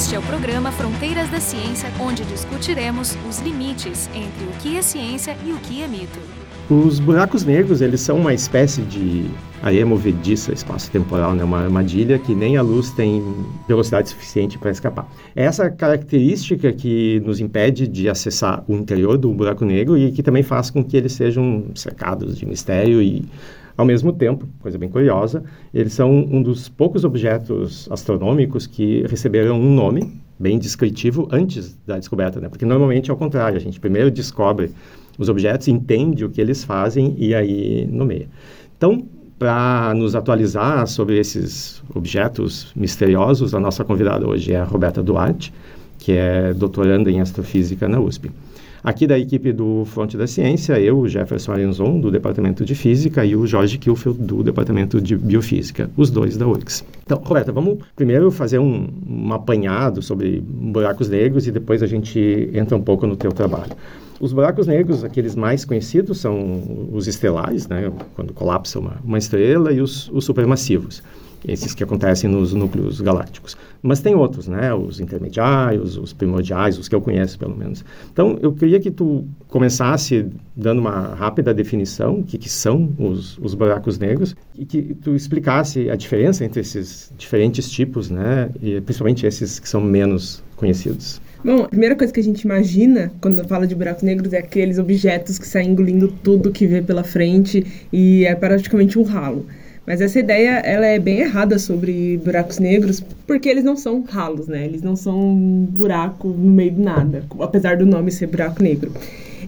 Este é o programa Fronteiras da Ciência, onde discutiremos os limites entre o que é ciência e o que é mito. Os buracos negros, eles são uma espécie de areia movediça espaço-temporal, né? uma armadilha que nem a luz tem velocidade suficiente para escapar. É essa característica que nos impede de acessar o interior do buraco negro e que também faz com que eles sejam cercados de mistério e ao mesmo tempo, coisa bem curiosa, eles são um dos poucos objetos astronômicos que receberam um nome bem descritivo antes da descoberta, né? Porque normalmente é o contrário, a gente primeiro descobre os objetos, entende o que eles fazem e aí nomeia. Então, para nos atualizar sobre esses objetos misteriosos, a nossa convidada hoje é a Roberta Duarte, que é doutoranda em astrofísica na USP. Aqui da equipe do Fonte da Ciência, eu, Jefferson Arenzon, do Departamento de Física, e o Jorge Kilfeld, do Departamento de Biofísica, os dois da URGS. Então, Roberta, vamos primeiro fazer um, um apanhado sobre buracos negros e depois a gente entra um pouco no teu trabalho. Os buracos negros, aqueles mais conhecidos, são os estelares, né, quando colapsa uma, uma estrela, e os, os supermassivos esses que acontecem nos núcleos galácticos. Mas tem outros, né? Os intermediários, os primordiais, os que eu conheço pelo menos. Então, eu queria que tu começasse dando uma rápida definição, o que, que são os, os buracos negros, e que tu explicasse a diferença entre esses diferentes tipos, né? E principalmente esses que são menos conhecidos. Bom, a primeira coisa que a gente imagina quando fala de buracos negros é aqueles objetos que saem engolindo tudo que vê pela frente e é praticamente um ralo. Mas essa ideia, ela é bem errada sobre buracos negros, porque eles não são ralos, né? Eles não são um buraco no meio do nada, apesar do nome ser buraco negro.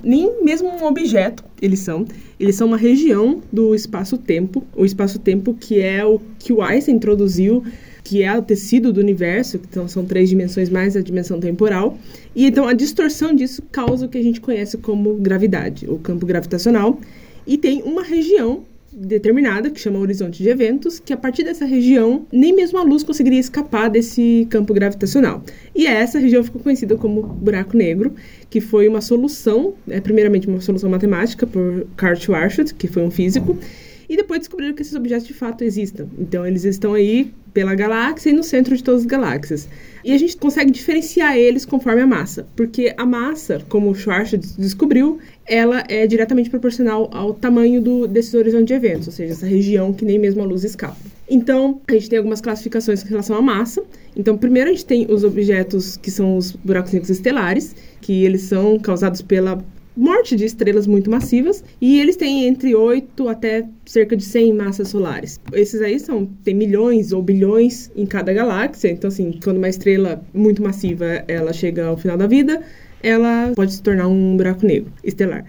Nem mesmo um objeto eles são. Eles são uma região do espaço-tempo. O espaço-tempo que é o que o Einstein introduziu que é o tecido do universo, então são três dimensões mais a dimensão temporal. E então a distorção disso causa o que a gente conhece como gravidade, o campo gravitacional. E tem uma região determinada, que chama horizonte de eventos, que a partir dessa região, nem mesmo a luz conseguiria escapar desse campo gravitacional. E essa região ficou conhecida como buraco negro, que foi uma solução, é, primeiramente uma solução matemática por Karl Schwarzschild, que foi um físico, e depois descobriram que esses objetos de fato existam. Então eles estão aí pela galáxia e no centro de todas as galáxias. E a gente consegue diferenciar eles conforme a massa, porque a massa, como o Schwarzschild descobriu, ela é diretamente proporcional ao tamanho do, desses horizontes de eventos, ou seja, essa região que nem mesmo a luz escapa. Então, a gente tem algumas classificações em relação à massa. Então, primeiro a gente tem os objetos que são os buracos negros estelares, que eles são causados pela morte de estrelas muito massivas e eles têm entre 8 até cerca de 100 massas solares. Esses aí são tem milhões ou bilhões em cada galáxia, então assim, quando uma estrela muito massiva ela chega ao final da vida, ela pode se tornar um buraco negro estelar.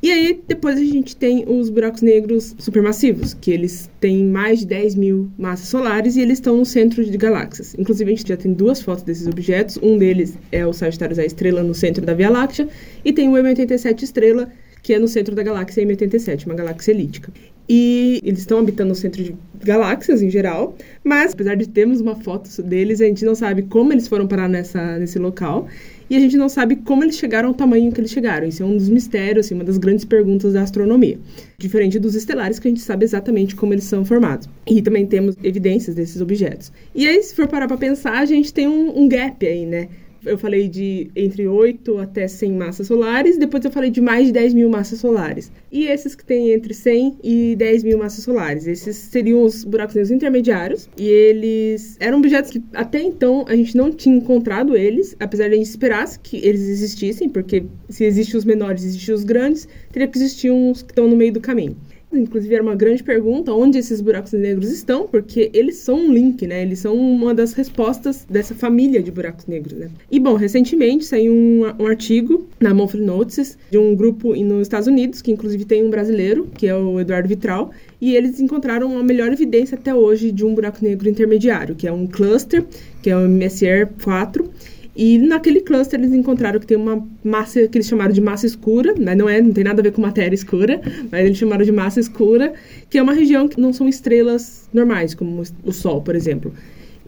E aí, depois a gente tem os buracos negros supermassivos, que eles têm mais de 10 mil massas solares e eles estão no centro de galáxias. Inclusive, a gente já tem duas fotos desses objetos. Um deles é o Sagitários A estrela no centro da Via Láctea, e tem o M87 estrela, que é no centro da galáxia M87, uma galáxia elíptica. E eles estão habitando no centro de galáxias em geral, mas apesar de termos uma foto deles, a gente não sabe como eles foram parar nessa, nesse local e a gente não sabe como eles chegaram ao tamanho que eles chegaram. Isso é um dos mistérios, assim, uma das grandes perguntas da astronomia. Diferente dos estelares, que a gente sabe exatamente como eles são formados. E também temos evidências desses objetos. E aí, se for parar para pensar, a gente tem um, um gap aí, né? Eu falei de entre 8 até 100 massas solares, depois eu falei de mais de 10 mil massas solares. E esses que têm entre 100 e 10 mil massas solares, esses seriam os buracos negros intermediários, e eles eram objetos que até então a gente não tinha encontrado eles, apesar de a gente esperasse que eles existissem, porque se existem os menores, existem os grandes, teria que existir uns que estão no meio do caminho. Inclusive, era uma grande pergunta onde esses buracos negros estão, porque eles são um link, né? Eles são uma das respostas dessa família de buracos negros, né? E, bom, recentemente saiu um, um artigo na Monthly Notices de um grupo nos Estados Unidos, que inclusive tem um brasileiro, que é o Eduardo Vitral, e eles encontraram a melhor evidência até hoje de um buraco negro intermediário, que é um cluster, que é o MSR 4, e naquele cluster eles encontraram que tem uma massa que eles chamaram de massa escura, mas não é, não tem nada a ver com matéria escura, mas eles chamaram de massa escura, que é uma região que não são estrelas normais, como o Sol, por exemplo.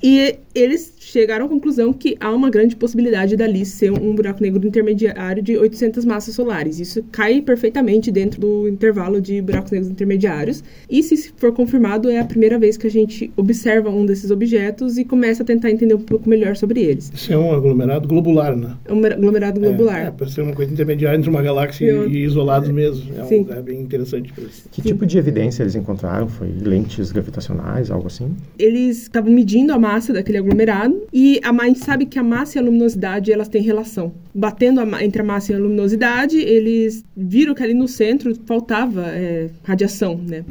E eles chegaram à conclusão que há uma grande possibilidade dali ser um buraco negro intermediário de 800 massas solares. Isso cai perfeitamente dentro do intervalo de buracos negros intermediários. E se for confirmado, é a primeira vez que a gente observa um desses objetos e começa a tentar entender um pouco melhor sobre eles. Isso é um aglomerado globular, né? É um aglomerado globular. É, é para ser uma coisa intermediária entre uma galáxia Eu... e isolados mesmo. É Sim. um lugar bem interessante para isso. Que tipo de evidência eles encontraram? Foi lentes gravitacionais, algo assim? Eles estavam medindo a massa daquele aglomerado e a, a gente sabe que a massa e a luminosidade elas têm relação. Batendo a, entre a massa e a luminosidade, eles viram que ali no centro faltava é, radiação, né?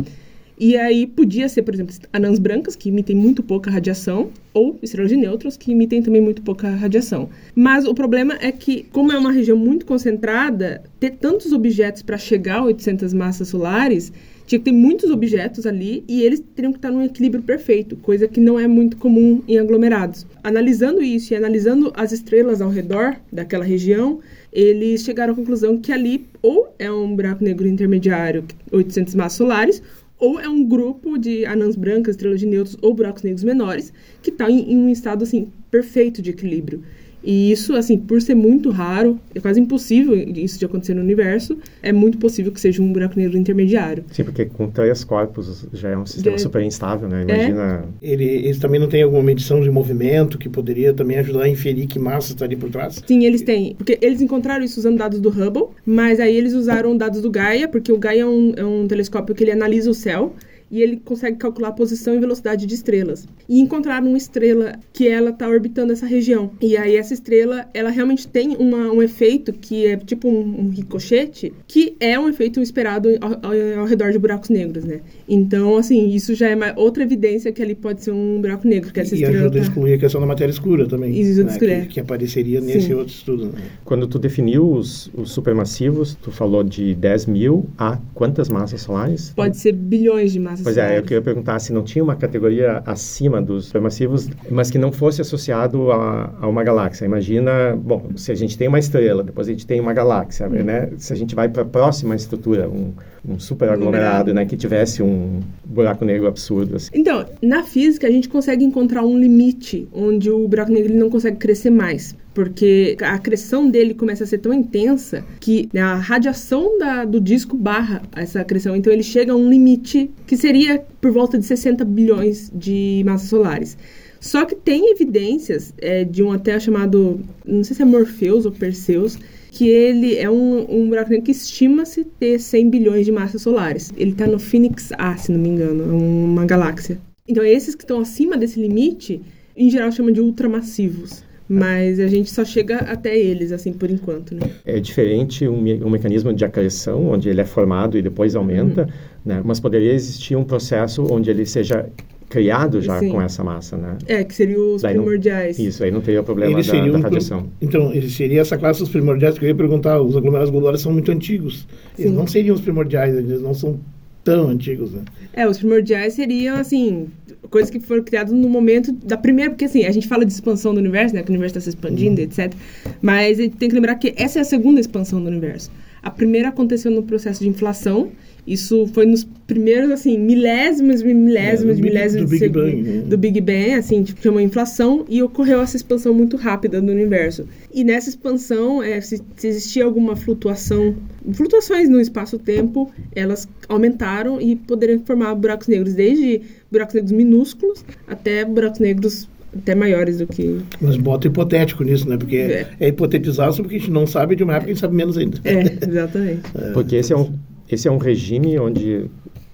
E aí podia ser, por exemplo, anãs brancas, que emitem muito pouca radiação, ou estrelas de nêutrons, que emitem também muito pouca radiação. Mas o problema é que, como é uma região muito concentrada, ter tantos objetos para chegar a 800 massas solares tinha que ter muitos objetos ali e eles teriam que estar num equilíbrio perfeito, coisa que não é muito comum em aglomerados. Analisando isso e analisando as estrelas ao redor daquela região, eles chegaram à conclusão que ali ou é um buraco negro intermediário, 800 massas solares, ou é um grupo de anãs brancas, estrelas de nêutrons ou buracos negros menores que está em, em um estado assim perfeito de equilíbrio. E isso, assim, por ser muito raro, é quase impossível isso de acontecer no universo, é muito possível que seja um buraco negro intermediário. Sim, porque com três corpos já é um sistema de... super instável, né? Imagina... É? Ele, eles também não têm alguma medição de movimento que poderia também ajudar a inferir que massa está ali por trás? Sim, eles têm. Porque eles encontraram isso usando dados do Hubble, mas aí eles usaram dados do Gaia, porque o Gaia é um, é um telescópio que ele analisa o céu e ele consegue calcular a posição e velocidade de estrelas. E encontraram uma estrela que ela está orbitando essa região. E aí essa estrela, ela realmente tem uma, um efeito que é tipo um, um ricochete, que é um efeito esperado ao, ao, ao, redor de buracos negros, né? Então, assim, isso já é uma, outra evidência que ali pode ser um buraco negro. Que essa e ajuda tá... a excluir a questão da matéria escura também. Isso, né? que, que, apareceria nesse Sim. outro estudo. Né? Quando tu definiu os, os supermassivos, tu falou de 10 mil a quantas massas solares? Pode ser bilhões de massas Pois é, eu queria perguntar se não tinha uma categoria acima dos supermassivos, mas que não fosse associado a, a, uma galáxia. Imagina, bom, se a gente tem uma estrela, depois a gente tem uma galáxia, uhum. né? Se a gente vai para a próxima estrutura, um, um super aglomerado, né, que tivesse um buraco negro absurdo. Assim. Então, na física a gente consegue encontrar um limite onde o buraco negro ele não consegue crescer mais porque a acreção dele começa a ser tão intensa que né, a radiação da, do disco barra essa acreção. Então ele chega a um limite que seria por volta de 60 bilhões de massas solares. Só que tem evidências é, de um até chamado, não sei se é Morpheus ou Perseus, que ele é um, um buraco negro que estima-se ter 100 bilhões de massas solares. Ele está no Phoenix A, se não me engano, é uma galáxia. Então, esses que estão acima desse limite, em geral, chama de ultramassivos. Mas a gente só chega até eles, assim, por enquanto, né? É diferente um, me um mecanismo de acreção, onde ele é formado e depois aumenta, uhum. né? Mas poderia existir um processo onde ele seja criado já Sim. com essa massa, né? É, que seriam os daí primordiais. Não, isso, aí não teria o problema da, da, radiação. Então, ele seria essa classe dos primordiais que eu ia perguntar, os aglomerados globulares são muito antigos. Eles Sim. não seriam os primordiais, eles não são tão antigos, né? É, os primordiais seriam, assim, coisas que foram criadas no momento da primeira, porque assim, a gente fala de expansão do universo, né, que o universo está se expandindo, uhum. etc. Mas a gente tem que lembrar que essa é a segunda expansão do universo. A primeira aconteceu no processo de inflação, isso foi nos primeiros, assim, milésimos, milésimos, é, milésimos do, Big Bang, né? do Big Bang, assim, tipo, chamou inflação e ocorreu essa expansão muito rápida do universo. E nessa expansão, é, se, se existia alguma flutuação, flutuações no espaço-tempo, elas aumentaram e poderiam formar buracos negros, desde buracos negros minúsculos até buracos negros até maiores do que. Mas bota hipotético nisso, né? Porque é, é hipotetizar porque a gente não sabe de uma época, a gente sabe menos ainda. É, exatamente. é. Porque esse é um esse é um regime onde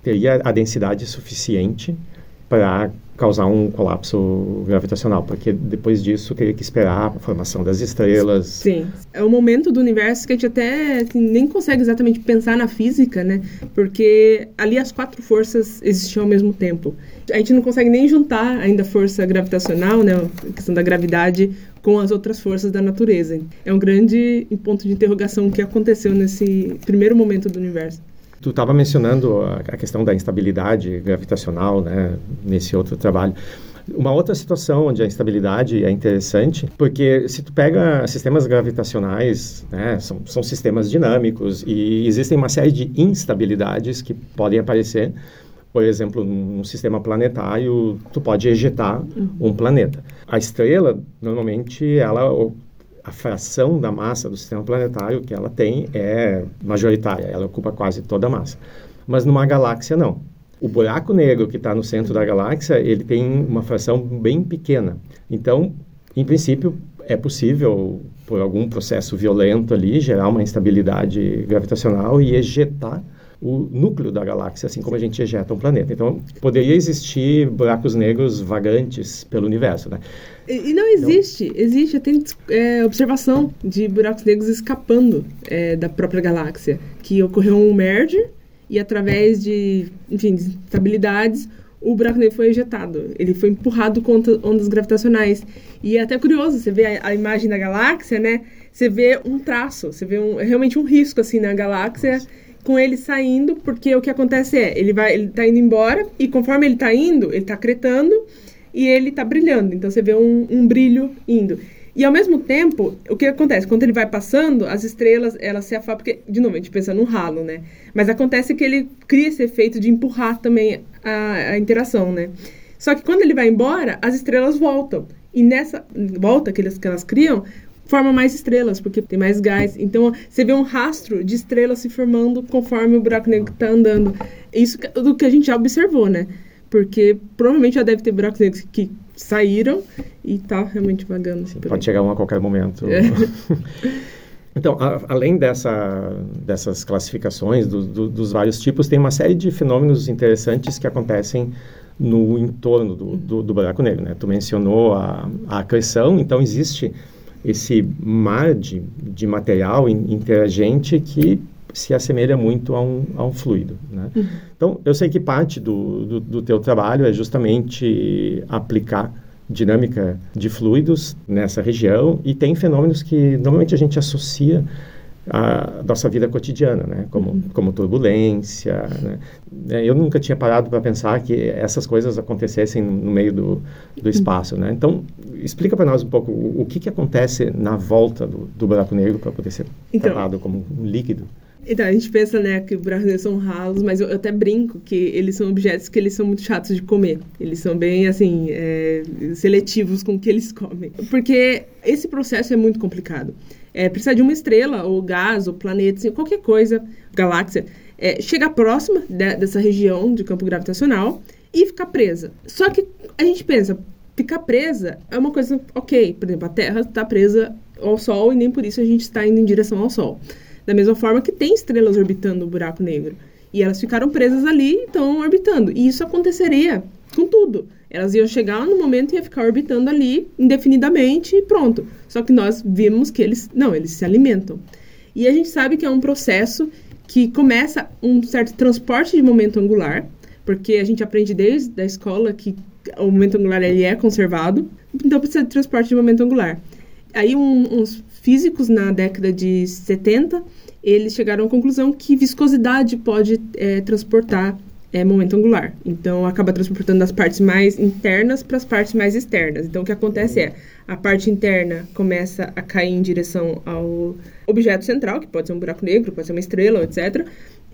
teria a densidade suficiente para causar um colapso gravitacional, porque depois disso teria que esperar a formação das estrelas. Sim, é o momento do universo que a gente até assim, nem consegue exatamente pensar na física, né? Porque ali as quatro forças existiam ao mesmo tempo. A gente não consegue nem juntar ainda a força gravitacional, né? A questão da gravidade com as outras forças da natureza. É um grande ponto de interrogação que aconteceu nesse primeiro momento do universo. Tu estava mencionando a, a, questão da instabilidade gravitacional, né, nesse outro trabalho. Uma outra situação onde a instabilidade é interessante, porque se tu pega sistemas gravitacionais, né, são, são sistemas dinâmicos e existem uma série de instabilidades que podem aparecer Por exemplo, num sistema planetário, tu pode ejetar um planeta. A estrela, normalmente, ela a fração da massa do sistema planetário que ela tem é majoritária, ela ocupa quase toda a massa. Mas numa galáxia, não. O buraco negro que está no centro da galáxia, ele tem uma fração bem pequena. Então, em princípio, é possível, por algum processo violento ali, gerar uma instabilidade gravitacional e ejetar o núcleo da galáxia, assim como a gente ejeta um planeta. Então, poderia existir buracos negros vagantes pelo universo, né? E, e não existe, então, existe, tem é, observação de buracos negros escapando é, da própria galáxia, que ocorreu um merge e através de, enfim, de estabilidades, o buraco negro foi ejetado. Ele foi empurrado contra ondas gravitacionais. E é até curioso, você vê a, a imagem da galáxia, né? Você vê um traço, você vê um, realmente um risco, assim, na galáxia... Nossa com ele saindo, porque o que acontece é, ele vai, ele tá indo embora e conforme ele tá indo, ele tá cretando e ele tá brilhando. Então você vê um, um brilho indo. E ao mesmo tempo, o que acontece? Quando ele vai passando, as estrelas, elas se afastam, porque, de novo, a gente pensa num ralo, né? Mas acontece que ele cria esse efeito de empurrar também a, a interação, né? Só que quando ele vai embora, as estrelas voltam. E nessa volta que, eles, que elas criam, forma mais estrelas, porque tem mais gás. Então, você vê um rastro de estrelas se formando conforme o buraco negro está andando. Isso do que a gente já observou, né? Porque provavelmente já deve ter buracos negros que saíram e tá realmente vagando. Sim, pode chegar um a qualquer momento. É. Então, a, além dessa, dessas classificações do, do, dos vários tipos, tem uma série de fenômenos interessantes que acontecem no entorno do, do, do buraco negro. Né? Tu mencionou a, a acreção, então existe esse mar de, de material interagente que se assemelha muito a um, a um fluido. Né? Uhum. Então, eu sei que parte do, do, do teu trabalho é justamente aplicar dinâmica de fluidos nessa região e tem fenômenos que normalmente a gente associa a nossa vida cotidiana, né? Como, uhum. como turbulência, né? É, eu nunca tinha parado para pensar que essas coisas acontecessem no meio do, do espaço, né? Então, explica para nós um pouco o, o, que, que acontece na volta do, do buraco negro para poder ser então, tratado como um líquido. Então, a gente pensa, né, que buracos negros são ralos, mas eu, eu, até brinco que eles são objetos que eles são muito chatos de comer. Eles são bem, assim, é, seletivos com o que eles comem. Porque esse processo é muito complicado é, precisa de uma estrela, ou gás, ou planeta, assim, qualquer coisa, galáxia, é, chegar próxima de, dessa região de campo gravitacional e ficar presa. Só que a gente pensa, ficar presa é uma coisa ok. Por exemplo, a Terra está presa ao Sol e nem por isso a gente está indo em direção ao Sol. Da mesma forma que tem estrelas orbitando o buraco negro. E elas ficaram presas ali e estão orbitando. E isso aconteceria com tudo. Elas iam chegar no momento e ia ficar orbitando ali indefinidamente e pronto. Só que nós vimos que eles não, eles se alimentam. E a gente sabe que é um processo que começa um certo transporte de momento angular, porque a gente aprende desde a escola que o momento angular ele é conservado, então precisa de transporte de momento angular. Aí um, uns físicos na década de 70, eles chegaram à conclusão que viscosidade pode é, transportar é momento angular. Então, acaba transportando das partes mais internas para as partes mais externas. Então, o que acontece é, a parte interna começa a cair em direção ao objeto central, que pode ser um buraco negro, pode ser uma estrela, etc.,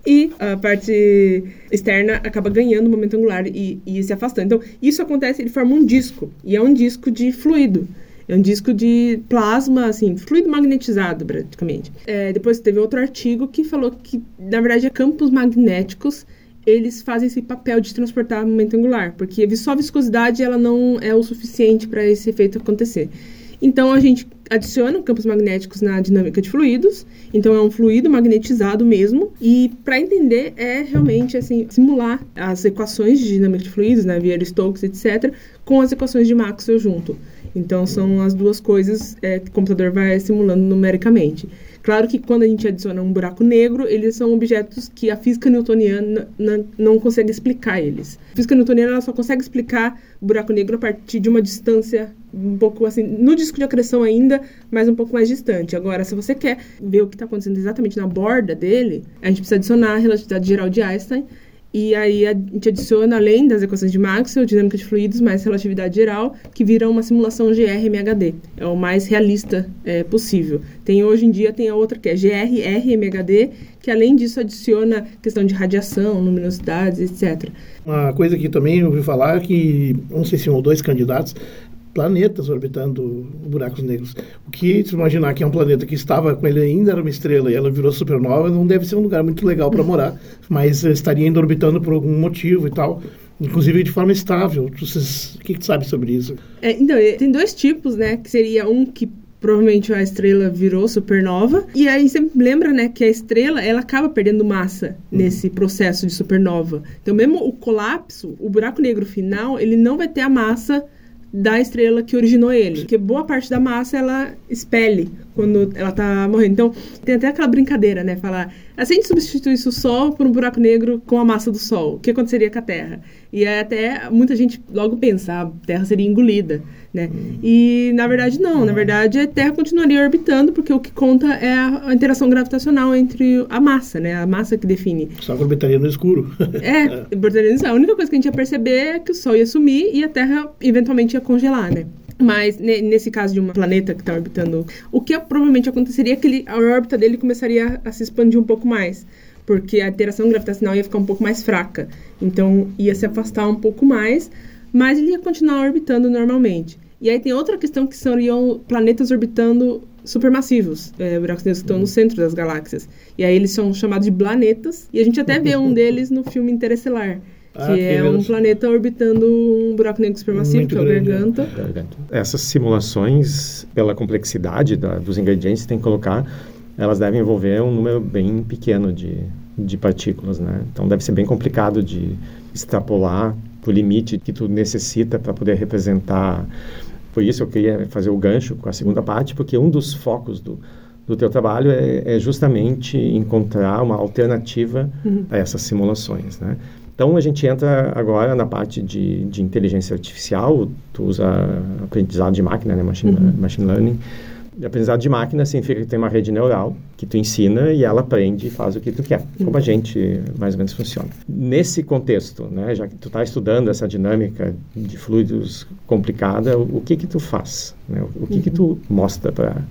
e a parte externa acaba ganhando momento angular e, e se afastando. Então, isso acontece, ele forma um disco, e é um disco de fluido. É um disco de plasma, assim, fluido magnetizado, praticamente. É, depois teve outro artigo que falou que, na verdade, é campos magnéticos eles fazem esse papel de transportar momento angular, porque só a viscosidade ela não é o suficiente para esse efeito acontecer. Então a gente adiciona campos magnéticos na dinâmica de fluidos, então é um fluido magnetizado mesmo, e para entender é realmente assim simular as equações de dinâmica de fluidos, né, via Stokes, etc, com as equações de Maxwell junto. Então são as duas coisas é, que o computador vai simulando numericamente. Claro que quando a gente adiciona um buraco negro, eles são objetos que a física newtoniana não consegue explicar eles. A física newtoniana só consegue explicar buraco negro a partir de uma distância um pouco assim, no disco de acreção ainda, mas um pouco mais distante. Agora, se você quer ver o que está acontecendo exatamente na borda dele, a gente precisa adicionar a relatividade geral de Einstein E aí a gente adiciona, além das equações de Maxwell, dinâmica de fluidos, mais relatividade geral, que vira uma simulação GR-MHD. É o mais realista é, possível. Tem hoje em dia tem a outra que é GR-RMHD, que além disso adiciona questão de radiação, luminosidades, etc. Uma coisa que também ouvi falar é que, não sei se um ou dois candidatos, planetas orbitando buracos negros. O que, se imaginar que é um planeta que estava com ele ainda era uma estrela e ela virou supernova, não deve ser um lugar muito legal para morar, mas estaria ainda orbitando por algum motivo e tal. Inclusive de forma estável. Vocês, o que, que sabe sobre isso? É, então, tem dois tipos, né? Que seria um que provavelmente a estrela virou supernova. E aí sempre lembra, né, que a estrela, ela acaba perdendo massa uhum. nesse processo de supernova. Então, mesmo o colapso, o buraco negro final, ele não vai ter a massa da estrela que originou ele. Porque boa parte da massa ela expele quando ela tá morrendo. Então, tem até aquela brincadeira, né? Falar, assim a gente substituísse o Sol por um buraco negro com a massa do Sol, o que aconteceria com a Terra? E até muita gente logo pensa, ah, a Terra seria engolida, né? Hum. E na verdade não, na verdade a Terra continuaria orbitando, porque o que conta é a, a interação gravitacional entre a massa, né? A massa que define. Só que orbitaria no escuro. é, orbitaria no escuro. A única coisa que a gente ia perceber é que o Sol ia sumir e a Terra eventualmente ia congelar, né? Mas nesse caso de um planeta que está orbitando, o que provavelmente aconteceria é que ele, a órbita dele começaria a se expandir um pouco mais, porque a interação gravitacional ia ficar um pouco mais fraca. Então ia se afastar um pouco mais, mas ele ia continuar orbitando normalmente. E aí tem outra questão que seriam planetas orbitando supermassivos, é, buracos negros que estão no centro das galáxias. E aí eles são chamados de planetas, e a gente até vê um deles no filme Interestelar. Ah, que é um planeta orbitando um buraco negro supermassivo, que é o Garganta. Essas simulações, pela complexidade da, dos ingredientes que tem que colocar, elas devem envolver um número bem pequeno de, de partículas, né? Então deve ser bem complicado de extrapolar o limite que tu necessita para poder representar. Por isso eu queria fazer o gancho com a segunda parte, porque um dos focos do, do teu trabalho é, é justamente encontrar uma alternativa uhum. a essas simulações, né? Então, a gente entra agora na parte de, de inteligência artificial, tu usa aprendizado de máquina, né, machine, uhum. machine learning. E aprendizado de máquina significa que tem uma rede neural que tu ensina e ela aprende e faz o que tu quer, uhum. como a gente mais ou menos funciona. Nesse contexto, né, já que tu está estudando essa dinâmica de fluidos complicada, o, que que tu faz? Né? O, que uhum. que tu mostra para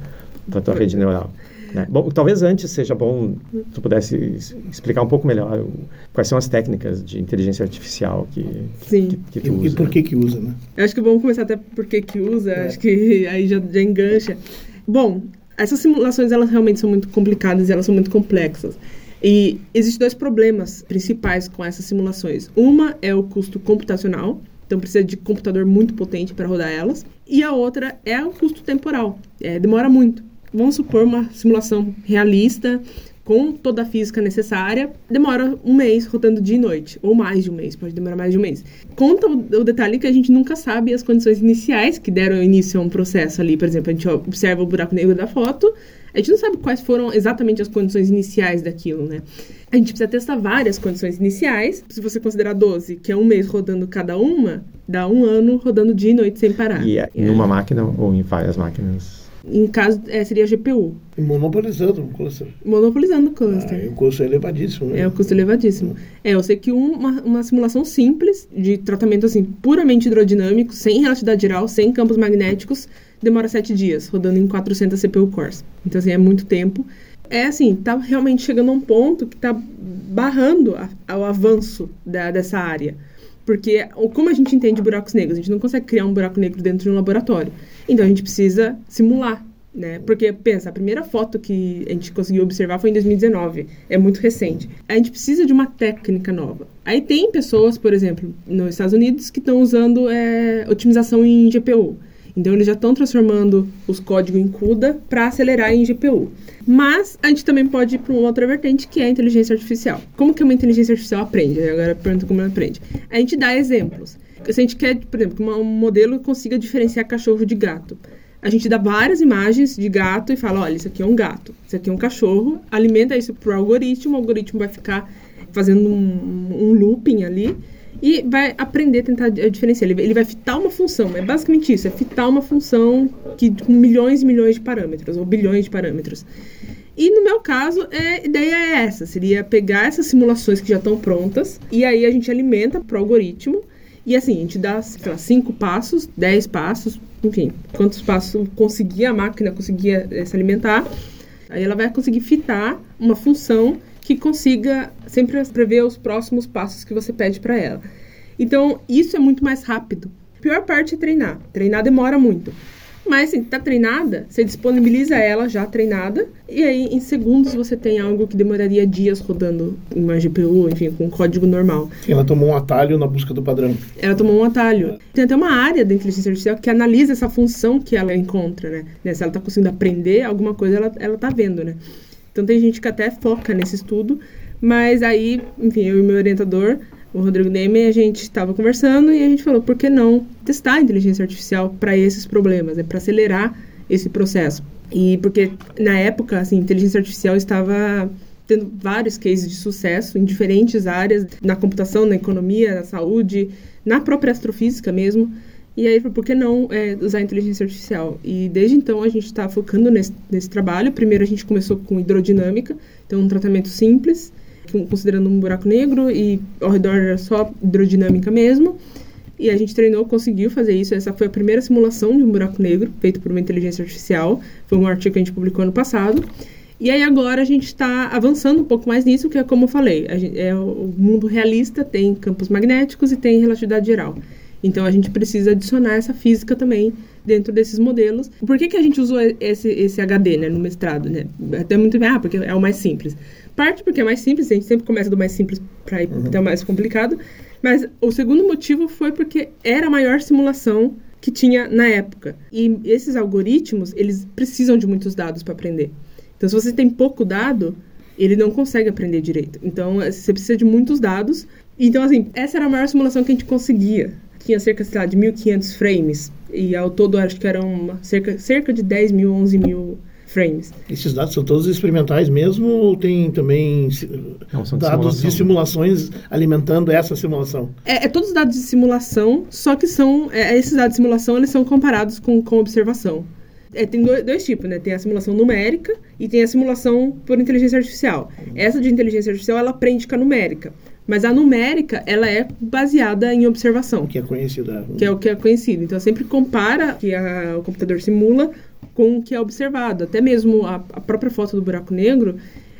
a tua rede neural? Né? Bom, talvez antes seja bom tu pudesse explicar um pouco melhor o, quais são as técnicas de inteligência artificial que, Sim. que, que tu e, usa. E por que que usa, né? Eu acho que vamos começar até por que que usa, é. acho que aí já, já engancha. Bom, essas simulações elas realmente são muito complicadas e elas são muito complexas. E existem dois problemas principais com essas simulações. Uma é o custo computacional, então precisa de computador muito potente para rodar elas. E a outra é o custo temporal, é, demora muito vamos supor uma simulação realista com toda a física necessária, demora um mês rodando dia e noite, ou mais de um mês, pode demorar mais de um mês. Conta o, o, detalhe que a gente nunca sabe as condições iniciais que deram início a um processo ali. Por exemplo, a gente observa o buraco negro da foto, a gente não sabe quais foram exatamente as condições iniciais daquilo, né? A gente precisa testar várias condições iniciais. Se você considerar 12, que é um mês rodando cada uma, dá um ano rodando dia e noite sem parar. E é, é. numa máquina ou em várias máquinas? Em caso, é, seria GPU. Monopolizando o cluster. Monopolizando o cluster. Ah, o custo é elevadíssimo, né? É, o custo é elevadíssimo. É, eu sei que uma, uma simulação simples de tratamento, assim, puramente hidrodinâmico, sem relatividade geral, sem campos magnéticos, demora sete dias, rodando em 400 CPU cores. Então, assim, é muito tempo. É, assim, tá realmente chegando a um ponto que tá barrando a, o avanço da, dessa área. Porque, como a gente entende buracos negros? A gente não consegue criar um buraco negro dentro de um laboratório. Então, a gente precisa simular, né? Porque, pensa, a primeira foto que a gente conseguiu observar foi em 2019. É muito recente. A gente precisa de uma técnica nova. Aí tem pessoas, por exemplo, nos Estados Unidos, que estão usando é, otimização em GPU. Então, eles já estão transformando os códigos em CUDA para acelerar em GPU. Mas a gente também pode ir para uma outra vertente, que é a inteligência artificial. Como que uma inteligência artificial aprende? Agora pergunta como ela aprende. A gente dá exemplos. Se a gente quer, por exemplo, que um modelo consiga diferenciar cachorro de gato. A gente dá várias imagens de gato e fala, olha, isso aqui é um gato, isso aqui é um cachorro, alimenta isso para o algoritmo, o algoritmo vai ficar fazendo um, um looping ali e vai aprender a tentar diferenciar. Ele, ele vai fitar uma função, é basicamente isso, é fitar uma função que, com milhões e milhões de parâmetros, ou bilhões de parâmetros. E no meu caso, é, a ideia é essa: seria pegar essas simulações que já estão prontas e aí a gente alimenta para o algoritmo. E assim, a gente dá, sei lá, cinco passos, dez passos, enfim, quantos passos conseguia a máquina conseguia eh, se alimentar. Aí ela vai conseguir fitar uma função que consiga sempre prever os próximos passos que você pede para ela. Então, isso é muito mais rápido. A pior parte é treinar. Treinar demora muito. Mas, assim, tá treinada, você disponibiliza ela já treinada, e aí em segundos você tem algo que demoraria dias rodando em uma GPU, enfim, com código normal. Ela tomou um atalho na busca do padrão. Ela tomou um atalho. Tem até uma área da inteligência artificial que analisa essa função que ela encontra, né? né? Se ela tá conseguindo aprender alguma coisa, ela, ela tá vendo, né? Então tem gente que até foca nesse estudo, mas aí, enfim, eu e meu orientador o Rodrigo Neyman, a gente estava conversando e a gente falou, por que não testar a inteligência artificial para esses problemas, né, para acelerar esse processo? E porque na época, assim, a inteligência artificial estava tendo vários cases de sucesso em diferentes áreas, na computação, na economia, na saúde, na própria astrofísica mesmo. E aí, por que não é, usar inteligência artificial? E desde então a gente está focando nesse, nesse trabalho. Primeiro a gente começou com hidrodinâmica, então um tratamento simples, considerando um buraco negro e ao redor era só hidrodinâmica mesmo. E a gente treinou, conseguiu fazer isso. Essa foi a primeira simulação de um buraco negro feito por uma inteligência artificial. Foi um artigo que a gente publicou ano passado. E aí agora a gente está avançando um pouco mais nisso, que é como eu falei, gente, é o mundo realista tem campos magnéticos e tem relatividade geral. Então a gente precisa adicionar essa física também dentro desses modelos. Por que, que a gente usou esse, esse HD né, no mestrado? Né? Até muito bem, ah, porque é o mais simples. Parte porque é mais simples, a gente sempre começa do mais simples para ir uhum. até o mais complicado. Mas o segundo motivo foi porque era a maior simulação que tinha na época. E esses algoritmos, eles precisam de muitos dados para aprender. Então, se você tem pouco dado, ele não consegue aprender direito. Então, é, você precisa de muitos dados. Então, assim, essa era a maior simulação que a gente conseguia. Tinha cerca, sei lá, de 1.500 frames. E ao todo, acho que eram cerca, cerca de 10 mil, 11 mil frames. Esses dados são todos experimentais mesmo ou tem também Não, dados de, de simulações alimentando essa simulação? É, é, todos dados de simulação, só que são é, esses dados de simulação eles são comparados com, com observação. É, tem dois, dois, tipos, né? Tem a simulação numérica e tem a simulação por inteligência artificial. Essa de inteligência artificial, ela aprende com a numérica. Mas a numérica, ela é baseada em observação. Que é conhecida. Que é o que é conhecido. Então, sempre compara que a, o computador simula com o que é observado. Até mesmo a, a própria foto do buraco negro,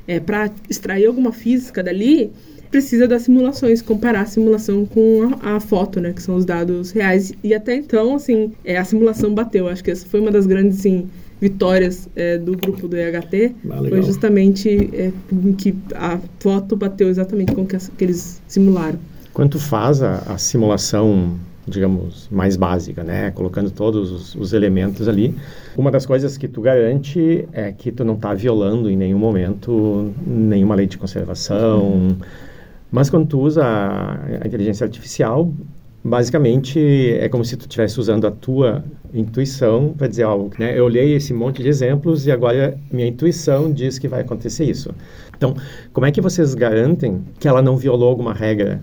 é, para extrair alguma física dali, precisa das simulações, comparar a simulação com a, a, foto, né, que são os dados reais. E até então, assim, é, a simulação bateu. Acho que essa foi uma das grandes, assim, vitórias é, do grupo do EHT. Ah, foi justamente é, que a foto bateu exatamente com o que, que eles simularam. Quanto faz a, a simulação digamos, mais básica, né? Colocando todos os, os, elementos ali. Uma das coisas que tu garante é que tu não está violando em nenhum momento nenhuma lei de conservação. Mas quando tu usa a, a inteligência artificial, basicamente é como se tu estivesse usando a tua intuição para dizer algo, né? Eu olhei esse monte de exemplos e agora minha intuição diz que vai acontecer isso. Então, como é que vocês garantem que ela não violou alguma regra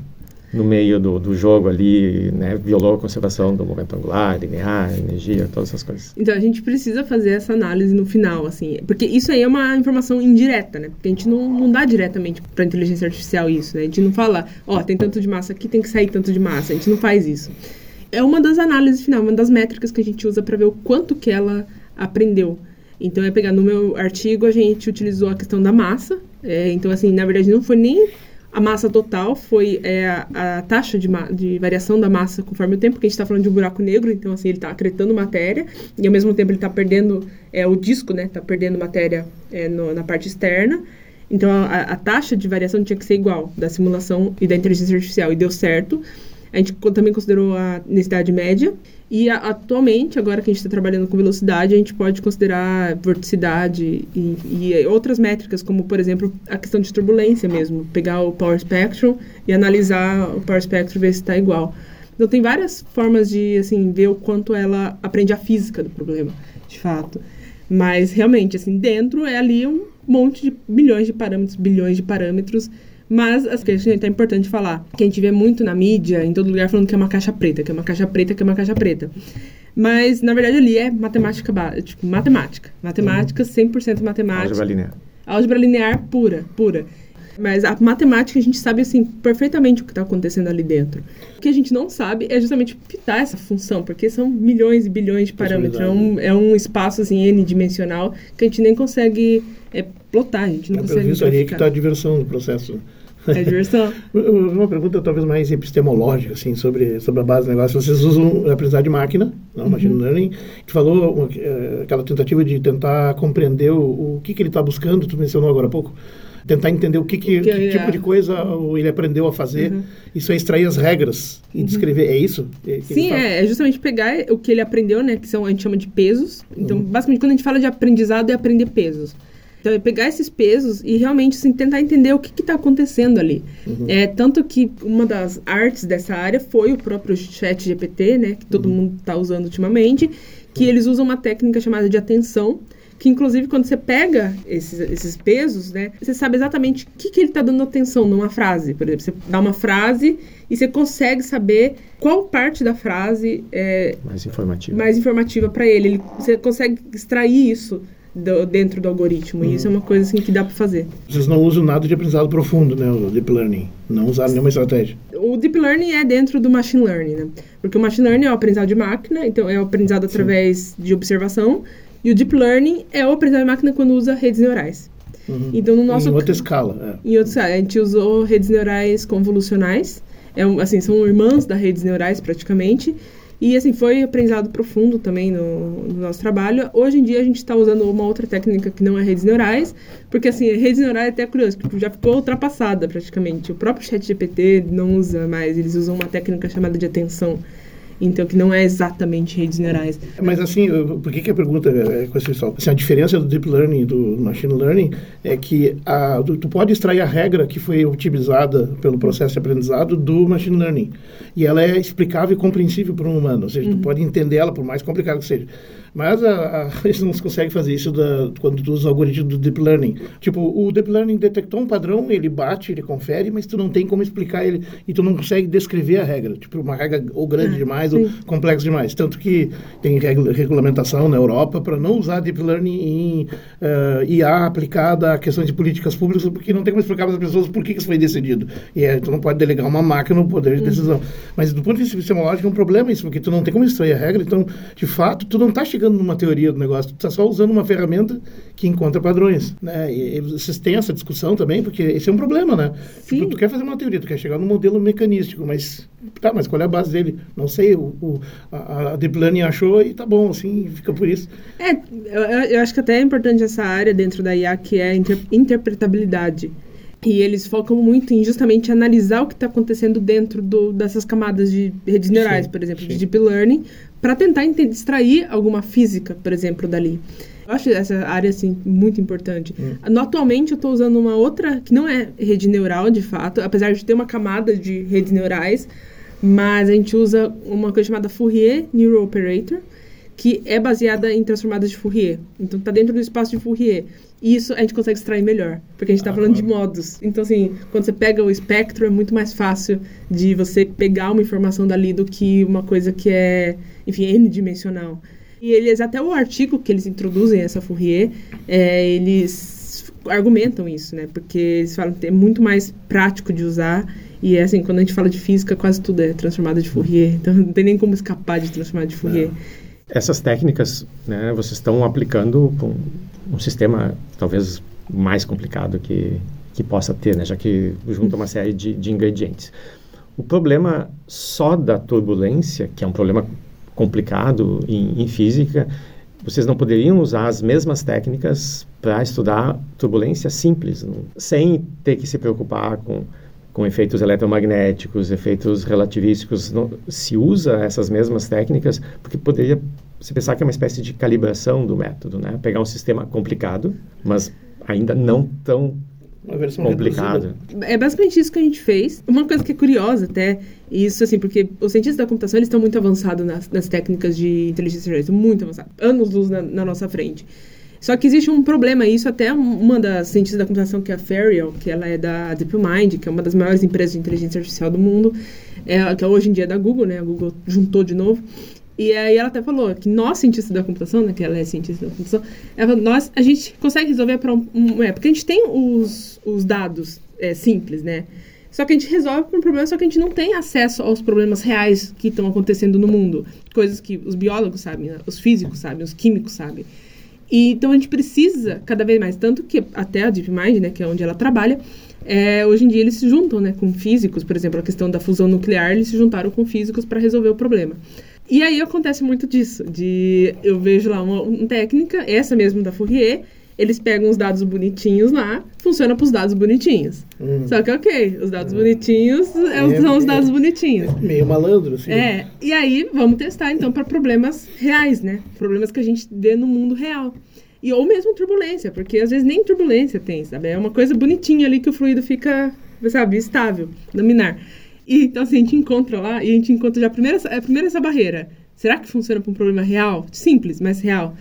no meio do, do jogo ali, né, violou a conservação do momento angular, linear, energia, todas essas coisas. Então a gente precisa fazer essa análise no final, assim, porque isso aí é uma informação indireta, né? Porque a gente não, não dá diretamente para inteligência artificial isso, né? A gente não fala, ó, oh, tem tanto de massa aqui, tem que sair tanto de massa. A gente não faz isso. É uma das análises final, uma das métricas que a gente usa para ver o quanto que ela aprendeu. Então é pegar no meu artigo a gente utilizou a questão da massa. É, então assim, na verdade não foi nem a massa total foi é, a, taxa de, de, variação da massa conforme o tempo, porque a gente está falando de um buraco negro, então assim, ele está acretando matéria e ao mesmo tempo ele está perdendo é, o disco, né? Está perdendo matéria é, no, na parte externa. Então a, a, taxa de variação tinha que ser igual da simulação e da inteligência artificial e deu certo. A gente também considerou a necessidade média e a, atualmente, agora que a gente está trabalhando com velocidade, a gente pode considerar vorticidade e, e, outras métricas, como, por exemplo, a questão de turbulência mesmo. Pegar o Power Spectrum e analisar o Power Spectrum e ver se está igual. Então, tem várias formas de, assim, ver o quanto ela aprende a física do problema, de fato. Mas, realmente, assim, dentro é ali um monte de milhões de parâmetros, bilhões de parâmetros mas as que é importante falar, que a gente vê muito na mídia, em todo lugar, falando que é uma caixa preta, que é uma caixa preta, que é uma caixa preta. Mas, na verdade, ali é matemática, tipo, matemática. Matemática, 100% matemática. Álgebra linear. álgebra linear pura, pura. Mas a matemática a gente sabe assim perfeitamente o que está acontecendo ali dentro. O que a gente não sabe é justamente fitar essa função, porque são milhões e bilhões de parâmetros. É um, é um espaço assim n-dimensional que a gente nem consegue é, plotar, a gente não é, consegue. Isso aí que está a diversão do processo. É diversão. Uma pergunta talvez mais epistemológica, assim, sobre, sobre a base do negócio. Vocês usam aprendizagem de máquina, não, uhum. machine learning. Tu falou uma, eh, aquela tentativa de tentar compreender o, o que, que ele está buscando, tu mencionou agora há pouco tentar entender o que, que, que, que tipo de coisa ele aprendeu a fazer. Uhum. Isso é extrair as regras e uhum. descrever. É isso? Sim, é, é, justamente pegar o que ele aprendeu, né? Que são, a gente chama de pesos. Então, uhum. basicamente, quando a gente fala de aprendizado, é aprender pesos. Então, é pegar esses pesos e realmente assim, tentar entender o que está acontecendo ali. Uhum. É, tanto que uma das artes dessa área foi o próprio chat GPT, né? Que todo uhum. mundo está usando ultimamente. Que eles usam uma técnica chamada de atenção que inclusive quando você pega esses, esses pesos, né, você sabe exatamente o que, que ele está dando atenção numa frase. Por exemplo, você dá uma frase e você consegue saber qual parte da frase é mais informativa, mais informativa para ele. ele. Você consegue extrair isso do, dentro do algoritmo. E isso é uma coisa assim, que dá para fazer. Vocês não usam nada de aprendizado profundo, né? O Deep Learning. Não usaram nenhuma estratégia. O Deep Learning é dentro do Machine Learning, né? Porque o Machine Learning é o aprendizado de máquina, então é o aprendizado através Sim. de observação. E o Deep Learning é o aprendizado de máquina quando usa redes neurais. Uhum. Então, no nosso... Em outra escala. É. Em outra escala. A gente usou redes neurais convolucionais. É, assim, são irmãs das redes neurais, praticamente. E, assim, foi aprendizado profundo também no, no nosso trabalho. Hoje em dia, a gente está usando uma outra técnica que não é redes neurais, porque, assim, redes neurais é até curioso, porque já ficou ultrapassada, praticamente. O próprio chat GPT não usa mais, eles usam uma técnica chamada de atenção então que não é exatamente redes neurais. Mas assim, por que, que a pergunta é com esse pessoal? Assim, a diferença do deep learning e do machine learning é que a, tu pode extrair a regra que foi otimizada pelo processo de aprendizado do machine learning e ela é explicável e compreensível para um humano, ou seja, uhum. tu pode entender ela por mais complicado que seja. Mas a, a, eles não conseguem fazer isso da, quando tu usa o algoritmo do Deep Learning. Tipo, o Deep Learning detectou um padrão, ele bate, ele confere, mas tu não tem como explicar ele e tu não consegue descrever a regra. Tipo, uma regra ou grande ah, demais sim. ou complexa demais. Tanto que tem regula, regulamentação na Europa para não usar Deep Learning em uh, eh, IA aplicada a questões de políticas públicas, porque não tem como explicar para as pessoas por que isso foi decidido. E é, tu não pode delegar uma máquina no poder de decisão. Mas do ponto de vista epistemológico é um problema isso, porque tu não tem como extrair a regra, então, de fato, tu não está chegando chegando numa teoria do negócio, tu está só usando uma ferramenta que encontra padrões. Né? E, vocês têm essa discussão também, porque esse é um problema, né? Sim. Tipo, tu quer fazer uma teoria, tu quer chegar num modelo mecanístico, mas tá, mas qual é a base dele? Não sei, o, o a, a Deep Learning achou e tá bom, assim, fica por isso. É, eu, eu acho que até é importante essa área dentro da IA que é a inter, interpretabilidade. E eles focam muito em justamente analisar o que está acontecendo dentro do, dessas camadas de redes neurais, sim, por exemplo, sim. de deep learning, para tentar extrair alguma física, por exemplo, dali. Eu acho essa área assim muito importante. Hum. Atualmente eu estou usando uma outra que não é rede neural de fato, apesar de ter uma camada de redes neurais, mas a gente usa uma coisa chamada Fourier Neural Operator, que é baseada em transformadas de Fourier. Então está dentro do espaço de Fourier. E isso a gente consegue extrair melhor, porque a gente está ah, falando de modos. Então, assim, quando você pega o espectro, é muito mais fácil de você pegar uma informação dali do que uma coisa que é, enfim, n-dimensional. E eles, até o artigo que eles introduzem essa Fourier, é, eles argumentam isso, né? Porque eles falam que é muito mais prático de usar. E é assim, quando a gente fala de física, quase tudo é transformada de Fourier. Então, não tem nem como escapar de transformada de Fourier. É. Essas técnicas, né, vocês estão aplicando com um sistema talvez mais complicado que, que possa ter, né, já que junta uma série de, de ingredientes. O problema só da turbulência, que é um problema complicado em, em física, vocês não poderiam usar as mesmas técnicas para estudar turbulência simples, não, sem ter que se preocupar com com efeitos eletromagnéticos, efeitos relativísticos, não, se usa essas mesmas técnicas, porque poderia se pensar que é uma espécie de calibração do método, né? Pegar um sistema complicado, mas ainda não tão complicado. Reduzida. É basicamente isso que a gente fez. Uma coisa que é curiosa até, isso assim, porque os cientistas da computação eles estão muito avançados nas, nas técnicas de inteligência artificial, muito avançados, anos luz na, na nossa frente. Só que existe um problema, e isso até uma das cientistas da computação, que é a Ferial, que ela é da DeepMind, que é uma das maiores empresas de inteligência artificial do mundo, é, que hoje em dia é da Google, né? A Google juntou de novo. E aí ela até falou que nós, cientistas da computação, né, que ela é cientista da computação, ela falou, nós, a gente consegue resolver para um, um... É, porque a gente tem os, os dados é, simples, né? Só que a gente resolve um problema, só que a gente não tem acesso aos problemas reais que estão acontecendo no mundo. Coisas que os biólogos sabem, né? os físicos sabem, os químicos sabem. E, então a gente precisa cada vez mais, tanto que até a DeepMind, né, que é onde ela trabalha, é, hoje em dia eles se juntam né, com físicos, por exemplo, a questão da fusão nuclear, eles se juntaram com físicos para resolver o problema. E aí acontece muito disso, de eu vejo lá uma, uma técnica, essa mesmo da Fourier, eles pegam os dados bonitinhos lá, funciona para os dados bonitinhos. Hum. Só que, ok, os dados bonitinhos é, é, são os dados é, bonitinhos. Meio malandro, assim. É, e aí vamos testar, então, para problemas reais, né? Problemas que a gente vê no mundo real. E, ou mesmo turbulência, porque às vezes nem turbulência tem, sabe? É uma coisa bonitinha ali que o fluido fica, sabe, estável, laminar. E, então, assim, a gente encontra lá, e a gente encontra já a primeira, a primeira essa barreira. Será que funciona para um problema real? Simples, mas real.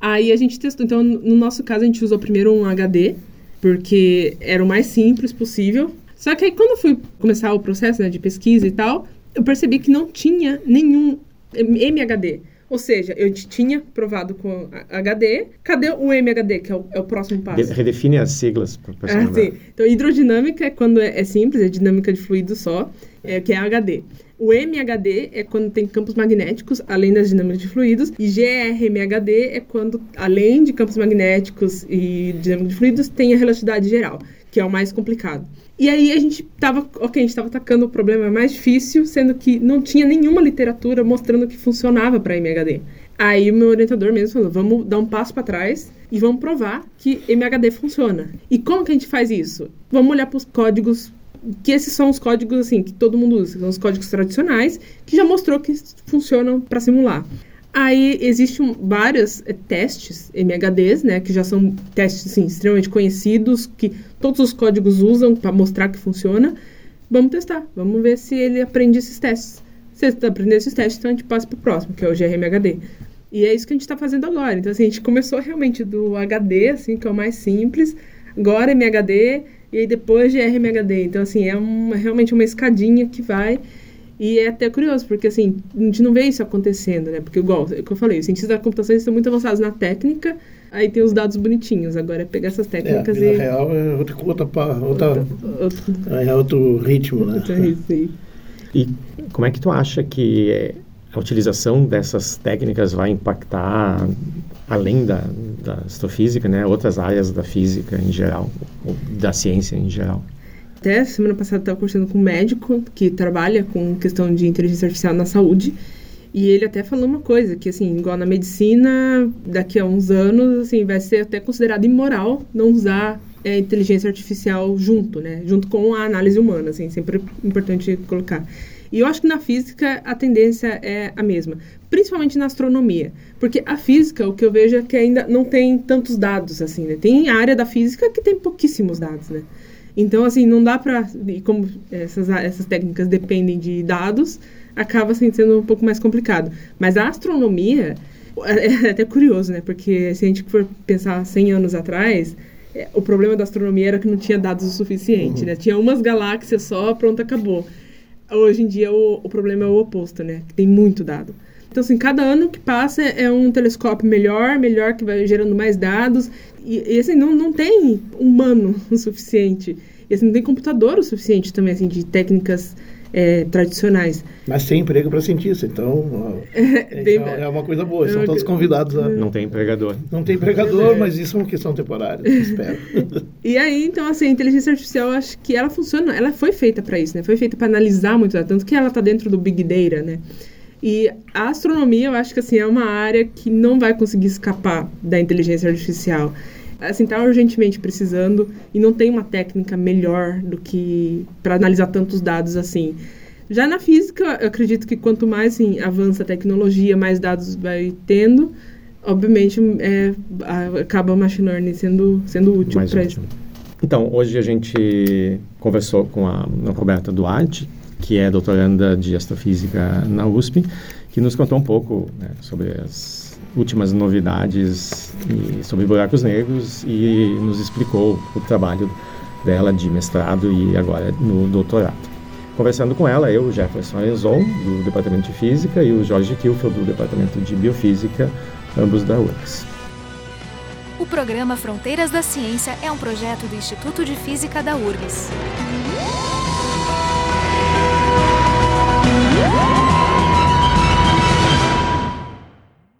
Aí a gente testou. Então, no nosso caso, a gente usou primeiro um HD, porque era o mais simples possível. Só que aí, quando eu fui começar o processo né, de pesquisa e tal, eu percebi que não tinha nenhum MHD. Ou seja, eu tinha provado com HD. Cadê o MHD, que é o, é o próximo passo? redefine as siglas para ah, sim. Então, hidrodinâmica é quando é, é, simples, é dinâmica de fluido só, é, que é HD. O MHD é quando tem campos magnéticos, além das dinâmicas de fluidos. E GRMHD é quando, além de campos magnéticos e dinâmica de fluidos, tem a relatividade geral, que é o mais complicado. E aí a gente estava, ok, a gente estava atacando o problema mais difícil, sendo que não tinha nenhuma literatura mostrando que funcionava para MHD. Aí o meu orientador mesmo falou: vamos dar um passo para trás e vamos provar que MHD funciona. E como que a gente faz isso? Vamos olhar para os códigos que esses são os códigos assim que todo mundo usa, são os códigos tradicionais que já mostrou que funcionam para simular. Aí existem vários é, testes MHDs, né, que já são testes assim, extremamente conhecidos, que todos os códigos usam para mostrar que funciona. Vamos testar, vamos ver se ele aprende esses testes. Se ele aprender esses testes, então a gente passa para o próximo, que é o GRMHD. E é isso que a gente está fazendo agora. Então, assim, a gente começou realmente do HD, assim, que é o mais simples, agora MHD, e aí depois de RMHD. Então, assim, é uma, realmente uma escadinha que vai. E é até curioso, porque assim, a gente não vê isso acontecendo, né? Porque, igual é o que eu falei, os cientistas da computação estão muito avançados na técnica, aí tem os dados bonitinhos. Agora é pegar essas técnicas é, e. Na real, é outra, outra, outra, outra, é outro ritmo, né? Outro ritmo, E como é que tu acha que a utilização dessas técnicas vai impactar além da, da astrofísica, né, outras áreas da física em geral, ou da ciência em geral. Até semana passada estava conversando com um médico que trabalha com questão de inteligência artificial na saúde e ele até falou uma coisa que assim, igual na medicina, daqui a uns anos, assim, vai ser até considerado imoral não usar é, inteligência artificial junto, né, junto com a análise humana, assim, sempre importante colocar. E eu acho que na física a tendência é a mesma, principalmente na astronomia, porque a física, o que eu vejo é que ainda não tem tantos dados assim, né? Tem área da física que tem pouquíssimos dados, né? Então, assim, não dá para e como essas, essas técnicas dependem de dados, acaba assim, sendo um pouco mais complicado. Mas a astronomia é, é até curioso, né? Porque se a gente for pensar 100 anos atrás, é, o problema da astronomia era que não tinha dados o suficiente, uhum. né? Tinha umas galáxias só, pronto, acabou. Hoje em dia o, o problema é o oposto, né? Que tem muito dado. Então, assim, cada ano que passa é um telescópio melhor, melhor, que vai gerando mais dados. E, e assim, não, não tem humano o suficiente. E assim, não tem computador o suficiente também, assim, de técnicas é, tradicionais. Mas tem emprego para cientista, então é, Bem, é, uma coisa boa, estão todos convidados a... Não tem empregador. Não tem empregador, mas isso é uma questão temporária, espero. e aí, então, assim, a inteligência artificial, acho que ela funciona, ela foi feita para isso, né? Foi feita para analisar muito, tanto que ela está dentro do Big Data, né? E a astronomia, eu acho que, assim, é uma área que não vai conseguir escapar da inteligência artificial assim, tá urgentemente precisando e não tem uma técnica melhor do que para analisar tantos dados assim. Já na física, eu acredito que quanto mais assim, avança a tecnologia, mais dados vai tendo, obviamente é, acaba o machine learning sendo, sendo útil para isso. Então, hoje a gente conversou com a Roberta Duarte, que é doutoranda de astrofísica na USP, que nos contou um pouco né, sobre as últimas novidades sobre buracos negros e nos explicou o trabalho dela de mestrado e agora no doutorado. conversando com ela, eu, Jefferson Arenzon, do Departamento de Física, e o Jorge Kilfeld, do Departamento de Biofísica, ambos da URGS. O programa Fronteiras da Ciência é um projeto do Instituto de Física da URGS.